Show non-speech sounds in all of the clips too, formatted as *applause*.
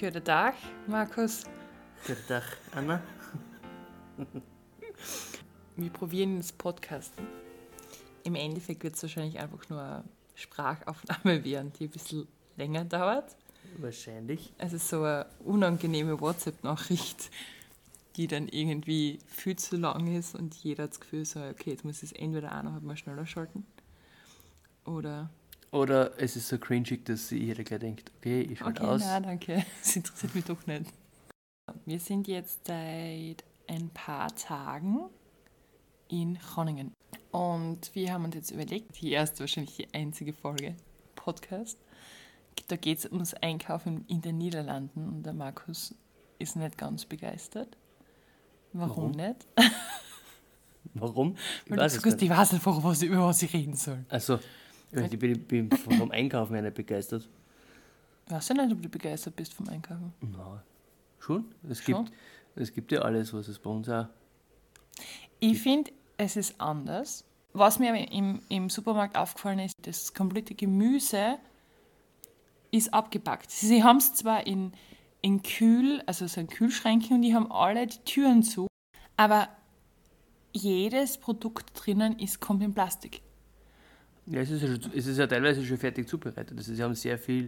Guten Tag, Markus. Guten Tag, Anna. *laughs* Wir probieren das Podcasten. Im Endeffekt wird es wahrscheinlich einfach nur eine Sprachaufnahme *laughs* werden, die ein bisschen länger dauert. Wahrscheinlich. Also so eine unangenehme WhatsApp-Nachricht, die dann irgendwie viel zu lang ist und jeder hat das Gefühl, so, okay, jetzt muss ich es entweder auch noch mal schneller schalten oder Oder es ist so cringig, dass jeder gleich denkt, okay, ich schalte Okay, aus. nein, danke. *laughs* Das interessiert mich doch nicht. Wir sind jetzt seit ein paar Tagen in Groningen. Und wir haben uns jetzt überlegt, die erste, wahrscheinlich die einzige Folge Podcast. Da geht es ums Einkaufen in den Niederlanden und der Markus ist nicht ganz begeistert. Warum, Warum? nicht? Warum? *laughs* Ich Weil weiß nicht. ich weiß einfach, was, über was ich reden soll. Also, ich bin, bin vom Einkaufen ja nicht begeistert. Weißt du nicht, ob du begeistert bist vom Einkaufen? Na, schon. Es Schon? gibt, es gibt ja alles, was es bei uns auch. Ich finde, es ist anders. Was mir im, im Supermarkt aufgefallen ist, das komplette Gemüse ist abgepackt. Sie haben es zwar in, in Kühl, also so in Kühlschränken und die haben alle die Türen zu, aber jedes Produkt drinnen ist, kommt in Plastik. Ja, es ist ja, es ist ja teilweise schon fertig zubereitet. Also, sie haben sehr viel,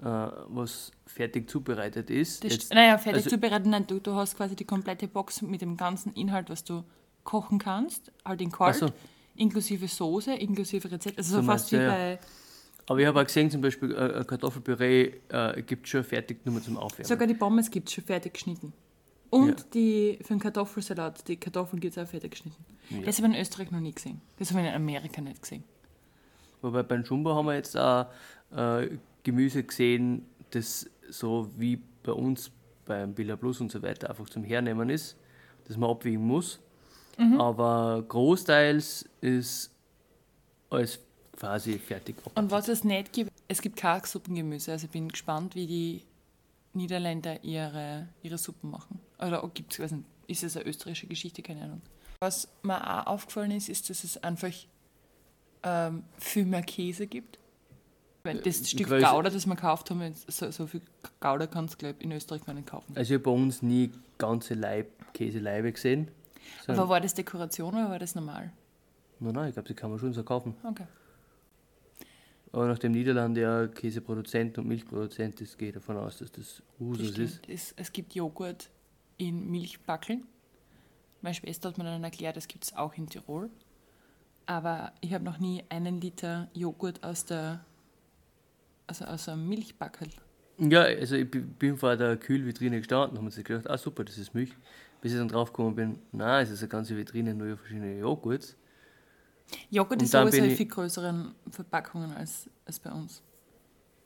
äh, was fertig zubereitet ist. Das, Jetzt- naja, fertig also- zubereitet, nein, du, du hast quasi die komplette Box mit dem ganzen Inhalt, was du kochen kannst, halt in kalt, so. inklusive Soße, inklusive Rezept, also so fast wie ja. bei... Aber ich habe auch gesehen, zum Beispiel äh, ein Kartoffelpüree äh, gibt es schon fertig nur zum Aufwärmen. Sogar die Pommes gibt es schon fertig geschnitten. Und Ja. die für den Kartoffelsalat, die Kartoffeln gibt es auch fertig geschnitten. Das habe ich in Österreich noch nie gesehen. Das habe ich in Amerika nicht gesehen. Wobei beim Jumbo haben wir jetzt auch äh, Gemüse gesehen, das so wie bei uns beim Billa Plus und so weiter einfach zum Hernehmen ist, das man abwiegen muss. Mhm. Aber großteils ist alles quasi fertig ab. Und was es nicht gibt, es gibt kein Suppengemüse. Also ich bin gespannt, wie die Niederländer ihre, ihre Suppen machen. Oder gibt es, ist es eine österreichische Geschichte, keine Ahnung. Was mir auch aufgefallen ist, ist, dass es einfach ähm, viel mehr Käse gibt. Weil das Stück Größe- Gouda, das wir gekauft haben, so, so viel Gouda kannst du, glaube ich, in Österreich gar nicht kaufen. Also ich habe bei uns nie ganze Leib, Käseleibe gesehen. Aber war das Dekoration oder war das normal? Nein, nein, ich glaube, die kann man schon so kaufen. Okay. Aber nachdem Niederlande ja Käseproduzent und Milchproduzent ist, gehe ich davon aus, dass das Das Usus ist. stimmt. Es, es gibt Joghurt in Milchbackeln. Meine Schwester hat mir dann erklärt, das gibt es auch in Tirol. Aber ich habe noch nie einen Liter Joghurt aus der also aus einem Milchbackel. Ja, also ich bi- bin vor der Kühlvitrine gestanden und habe mir gedacht, ah super, das ist Milch. Bis ich dann draufgekommen bin, nein, es ist eine ganze Vitrine, nur verschiedene Joghurts. Joghurt Und ist sowieso in viel größeren Verpackungen als, als bei uns.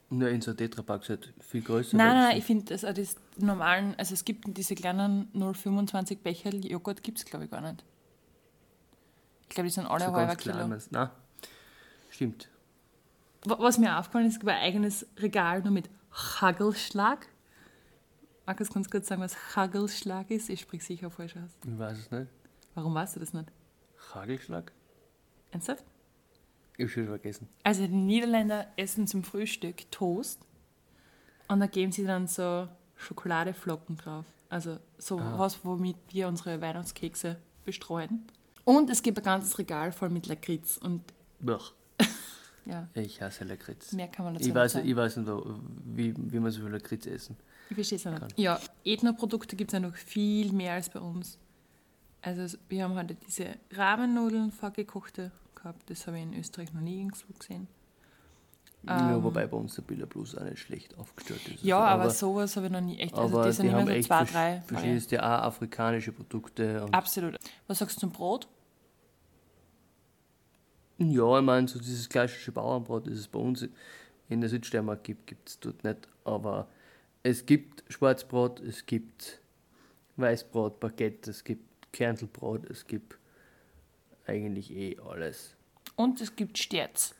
Nur in so Tetrapack halt viel größer. Nein, nein, ich finde, das, auch das normalen, also es gibt diese kleinen 0,25 Becher Joghurt, gibt es glaube ich gar nicht. Ich glaube, die sind alle so halber Kilo. meinst? Nein, stimmt. Wa- Was mir aufgefallen ist, gibt ein eigenes Regal nur mit Hagelschlag. Markus, kannst du kurz sagen, was Hagelschlag ist? Ich spreche sicher falsch aus. Ich weiß es nicht. Warum weißt du das nicht? Hagelschlag? Ernsthaft? Ich habe schon vergessen. Also die Niederländer essen zum Frühstück Toast und da geben sie dann so Schokoladeflocken drauf. Also so was, womit wir unsere Weihnachtskekse bestreuen. Und es gibt ein ganzes Regal voll mit Lakritz und Blech. *laughs* ja, Ich hasse Lakritz. mehr kann man dazu Ich nicht weiß, sagen. ich weiß nicht, wie, wie man so viel Lakritz essen. Ich verstehe es nicht. Ja, Ethno-Produkte gibt es ja noch viel mehr als bei uns. Also wir haben heute diese Rahmennudeln vorgekochte gehabt. Das habe ich in Österreich noch nie irgendwo gesehen. ja, wobei bei uns der Billa Plus auch nicht schlecht aufgestellt ist. Ähm. Ja, Also, aber, sowas habe ich noch nie echt. Also aber das sind die immer haben so echt zwei, drei. Verschiedenste auch afrikanische Produkte. Absolut. Was sagst du zum Brot? Ja, ich meine, so dieses klassische Bauernbrot, das es bei uns in der Südsteiermark gibt, gibt es dort nicht. Aber es gibt Schwarzbrot, es gibt Weißbrot, Baguette, es gibt Kerntelbrot, es gibt eigentlich eh alles. Und es gibt Sterz.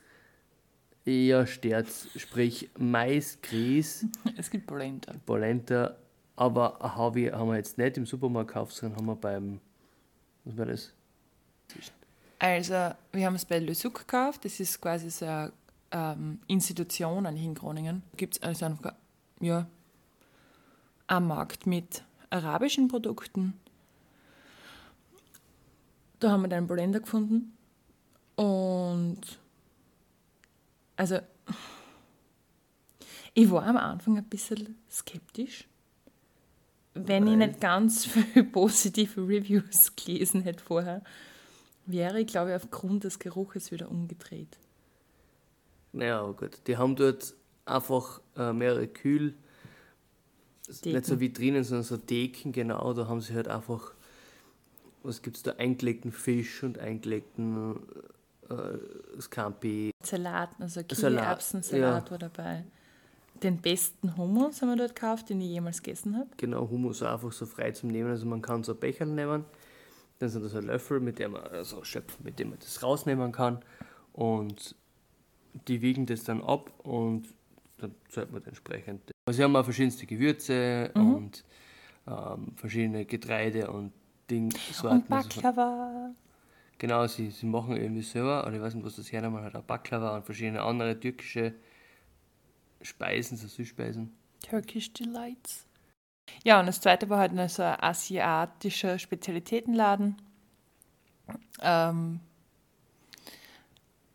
Eher Sterz, sprich Mais, Grieß, *laughs* Es gibt Polenta. Polenta, aber Havi haben wir jetzt nicht im Supermarkt gekauft, sondern haben wir beim, was war das? Also, wir haben es bei Le Suc gekauft. Das ist quasi so eine ähm, Institution eigentlich in Groningen. Gibt es also einfach, ja, am Markt mit arabischen Produkten. Da haben wir dann einen Blender gefunden. Und also ich war am Anfang ein bisschen skeptisch, wenn Weil? ich nicht ganz *laughs* viele positive Reviews gelesen hätte vorher, wäre ich, glaube ich, aufgrund des Geruches wieder umgedreht. Naja, aber gut. Die haben dort einfach äh, mehrere Kühl, nicht so Vitrinen, sondern so Theken, genau. Da haben sie halt einfach, was gibt es da, eingelegten Fisch und eingelegten äh, Scampi. Salat, also Salat, Kiwi-Erbsensalat ja. war dabei. Den besten Hummus haben wir dort gekauft, den ich jemals gegessen habe. Genau, Hummus einfach so frei zum Nehmen. Also man kann so Becher nehmen, dann sind da so Löffel, mit dem man also schöpfen, mit dem man das rausnehmen kann. Und die wiegen das dann ab und dann zahlt man entsprechend. Also sie haben auch verschiedenste Gewürze Mhm. und ähm, verschiedene Getreide und Ding, Und. Also Baklava. Genau, sie, sie machen irgendwie selber, oder ich weiß nicht, was das hernehmen, halt auch Baklava und verschiedene andere türkische Speisen, so Süßspeisen. Turkish Delights. Ja, und das zweite war halt noch so ein asiatischer Spezialitätenladen. Ähm,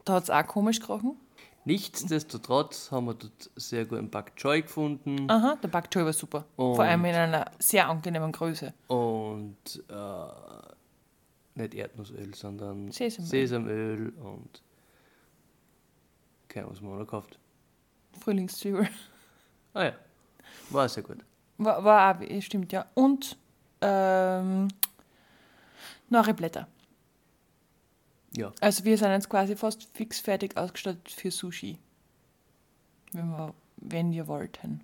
da hat es auch komisch gerochen. Nichtsdestotrotz haben wir dort sehr guten Bak Choy gefunden Aha, der Bak Choy war super. Und- Vor allem in einer sehr angenehmen Größe. und äh, nicht Erdnussöl, sondern Sesamöl. Sesamöl und keine Ahnung, was wir noch gekauft. Frühlingszwiebel. Ah ja, war sehr gut. War, war auch, stimmt, ja. Und ähm, Nori-Blätter. Ja, Also wir sind jetzt quasi fast fix fertig ausgestattet für Sushi. Wenn wir, wenn wir wollten.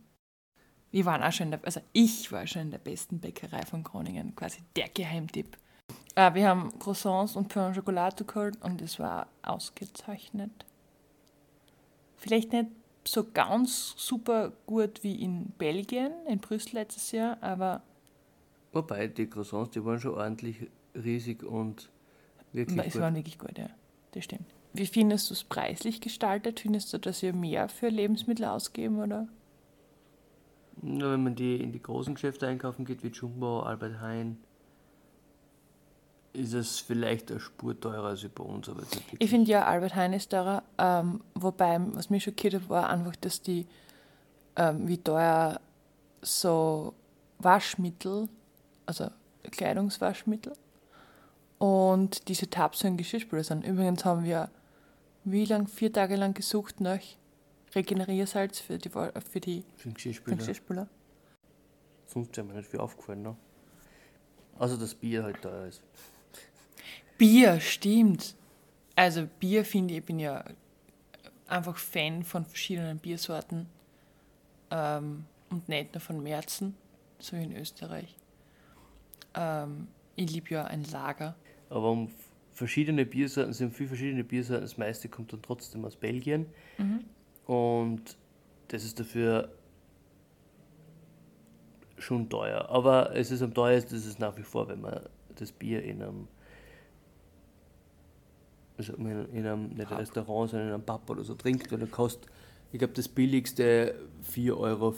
Wir waren auch schon in der, also ich war schon in der besten Bäckerei von Groningen, quasi der Geheimtipp. Äh, wir haben Croissants und Pain au Chocolat geholt und es war ausgezeichnet. Vielleicht nicht so ganz super gut wie in Belgien, in Brüssel letztes Jahr, aber wobei die Croissants, die waren schon ordentlich riesig und wirklich es gut. waren wirklich gut, ja. Das stimmt. Wie findest du es preislich gestaltet? Findest du, dass wir mehr für Lebensmittel ausgeben, oder? Nur wenn man die in die großen Geschäfte einkaufen geht, wie Jumbo, Albert Heijn, ist es vielleicht eine Spur teurer als bei uns. Aber Ich finde ja, Albert Heijn ist teurer. Ähm, wobei, was mich schockiert hat, war einfach, dass die, ähm, wie teuer so Waschmittel, also Kleidungswaschmittel und diese Tabs und Geschirrspüler sind. Übrigens haben wir wie lang, vier Tage lang gesucht nach Regeneriersalz für die, für die Für den Geschirrspüler. den Geschirrspüler. Sonst ist mir nicht viel aufgefallen. Ne? Also das Bier halt teuer ist. Bier, stimmt. Also Bier finde ich, ich bin ja einfach Fan von verschiedenen Biersorten ähm, und nicht nur von Märzen, so wie in Österreich. Ähm, ich liebe ja ein Lager. Aber um verschiedene Biersorten, es sind viele verschiedene Biersorten, das meiste kommt dann trotzdem aus Belgien. Und das ist dafür schon teuer. Aber es ist am teuersten, das ist nach wie vor, wenn man das Bier in einem, also in in einem nicht Pub. Restaurant, sondern in einem Pub oder so trinkt, weil da kostet, ich glaube, das billigste 4,50 Euro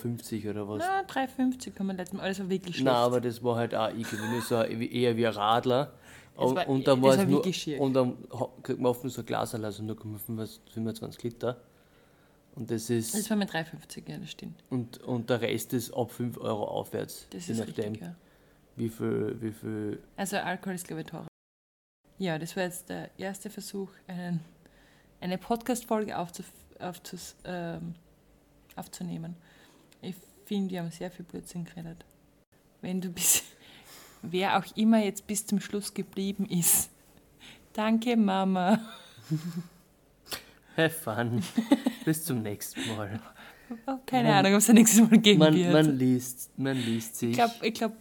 oder was. Na, 3,50 haben wir letztes Mal, alles war wirklich schlecht. Nein, aber das war halt auch irgendwie so eher wie ein Radler. Und, war- und dann es war es nur, schier. und dann kriegt man nur so ein Glas, also 0,25 Liter. Und das ist das war mit 3,50, ja, das stimmt. und, und der Rest ist ab 5 Euro aufwärts. Das je ist nachdem, richtig, ja. wie viel, wie viel. Also Alkohol ist, glaube ich, teurer. Ja, das war jetzt der erste Versuch, einen, eine Podcast-Folge aufzuf, aufzus, ähm, aufzunehmen. Ich finde, wir haben sehr viel Blödsinn geredet. Wenn du bis, *laughs* wer auch immer jetzt bis zum Schluss geblieben ist, danke Mama. *laughs* Have fun. *laughs* Bis zum nächsten Mal. Keine Man- Ahnung, ob es ein nächstes Mal geben Man, wird. man, liest, man liest sich. ich glaube, ich glaub,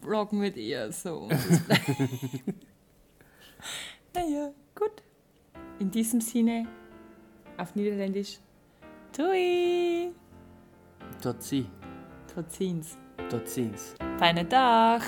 Bloggen wird eher so. Naja, gut. In diesem Sinne, auf Niederländisch, Tui, Dort sie, tot ziens. dort sind's. Fijne dag.